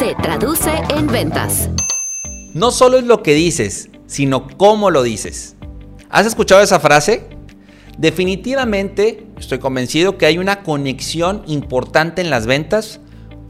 Se traduce en ventas. No solo es lo que dices, sino cómo lo dices. ¿Has escuchado esa frase? Definitivamente estoy convencido que hay una conexión importante en las ventas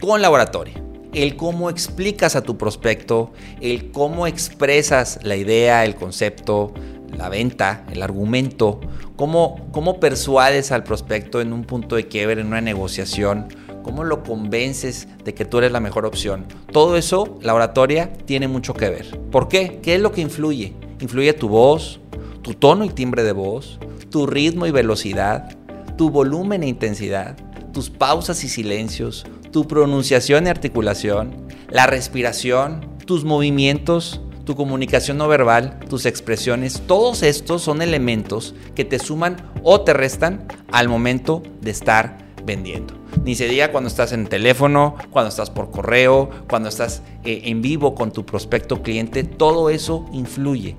con laboratorio. El cómo explicas a tu prospecto, el cómo expresas la idea, el concepto, la venta, el argumento, cómo, cómo persuades al prospecto en un punto de quiebre, en una negociación, cómo lo convences de que tú eres la mejor opción. Todo eso, la oratoria, tiene mucho que ver. ¿Por qué? ¿Qué es lo que influye? Influye tu voz, tu tono y timbre de voz, tu ritmo y velocidad, tu volumen e intensidad, tus pausas y silencios, tu pronunciación y articulación, la respiración, tus movimientos, tu comunicación no verbal, tus expresiones, todos estos son elementos que te suman o te restan al momento de estar vendiendo. Ni se diga cuando estás en teléfono, cuando estás por correo, cuando estás eh, en vivo con tu prospecto cliente, todo eso influye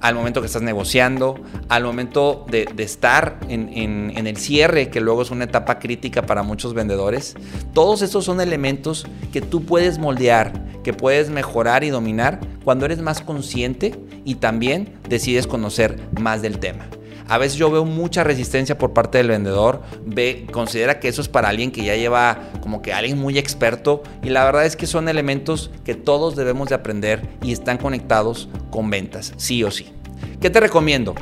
al momento que estás negociando, al momento de, estar en, en, el cierre, que luego es una etapa crítica para muchos vendedores. Todos estos son elementos que tú puedes moldear, que puedes mejorar y dominar cuando eres más consciente y también decides conocer más del tema. A veces yo veo mucha resistencia por parte del vendedor, ve, considera que eso es para alguien que ya lleva como que alguien muy experto y la verdad es que son elementos que todos debemos de aprender y están conectados con ventas, sí o sí. ¿Qué te recomiendo?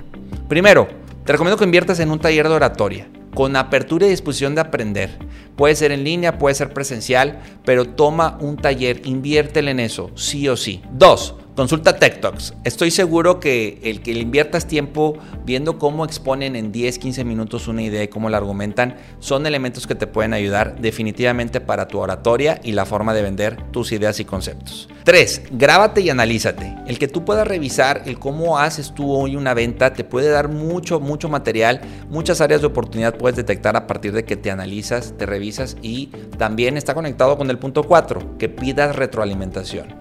Primero, te recomiendo que inviertas en un taller de oratoria con apertura y disposición de aprender. Puede ser en línea, puede ser presencial, pero toma un taller, inviértele en eso, sí o sí. Dos, Consulta Tech Talks. Estoy seguro que el que le inviertas tiempo viendo cómo exponen en 10, 15 minutos una idea y cómo la argumentan son elementos que te pueden ayudar definitivamente para tu oratoria y la forma de vender tus ideas y conceptos. 3. Grábate y analízate. El que tú puedas revisar el cómo haces tú hoy una venta te puede dar mucho, mucho material, muchas áreas de oportunidad puedes detectar a partir de que te analizas, te revisas y también está conectado con el punto 4, que pidas retroalimentación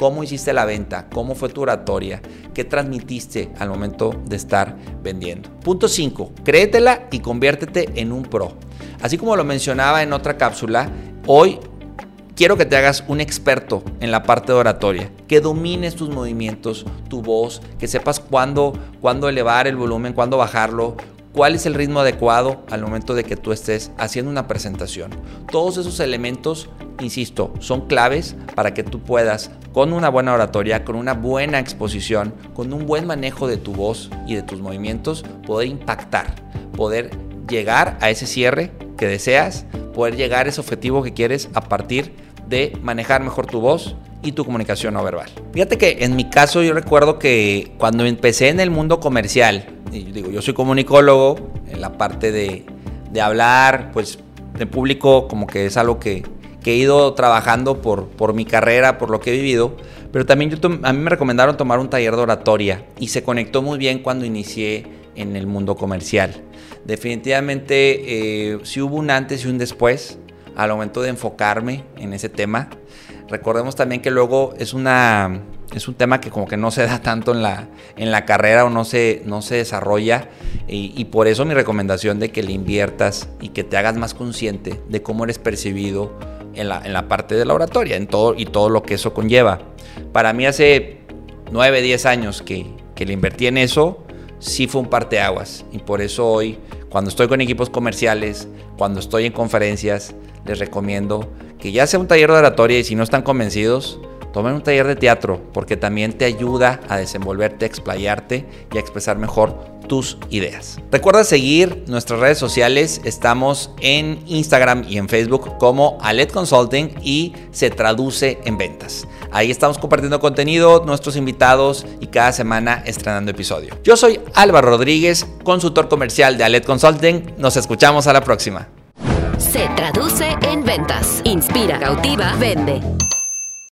cómo hiciste la venta, cómo fue tu oratoria, qué transmitiste al momento de estar vendiendo. Punto 5. Créetela y conviértete en un pro. Así como lo mencionaba en otra cápsula, hoy quiero que te hagas un experto en la parte de oratoria, que domines tus movimientos, tu voz, que sepas cuándo, cuándo elevar el volumen, cuándo bajarlo, cuál es el ritmo adecuado al momento de que tú estés haciendo una presentación. Todos esos elementos, insisto, son claves para que tú puedas, con una buena oratoria, con una buena exposición, con un buen manejo de tu voz y de tus movimientos, poder impactar, poder llegar a ese cierre que deseas, poder llegar a ese objetivo que quieres a partir de manejar mejor tu voz y tu comunicación no verbal. Fíjate que en mi caso yo recuerdo que cuando empecé en el mundo comercial, y digo, yo soy comunicólogo, en la parte de, de hablar, pues de público como que es algo que, que he ido trabajando por, por, mi carrera, por lo que he vivido, pero también yo a mí me recomendaron tomar un taller de oratoria y se conectó muy bien cuando inicié en el mundo comercial. Definitivamente eh, sí hubo un antes y un después al momento de enfocarme en ese tema. Recordemos también que luego es una es un tema que como que no se da tanto en la, en la carrera o no se, no se desarrolla y, por eso mi recomendación de que le inviertas y que te hagas más consciente de cómo eres percibido en la, en la parte de la oratoria en todo, y todo lo que eso conlleva. Para mí hace 9, 10 años que, que le invertí en eso, sí fue un parteaguas y por eso hoy cuando estoy con equipos comerciales, cuando estoy en conferencias, les recomiendo que ya sea un taller de oratoria y si no están convencidos, tomen un taller de teatro porque también te ayuda a desenvolverte, a explayarte y a expresar mejor tus ideas. Recuerda seguir nuestras redes sociales, estamos en Instagram y en Facebook como Alet Consulting y se traduce en ventas. Ahí estamos compartiendo contenido, nuestros invitados y cada semana estrenando episodio. Yo soy Álvaro Rodríguez, consultor comercial de Alet Consulting. Nos escuchamos a la próxima. Se traduce en ventas. Inspira, cautiva, vende.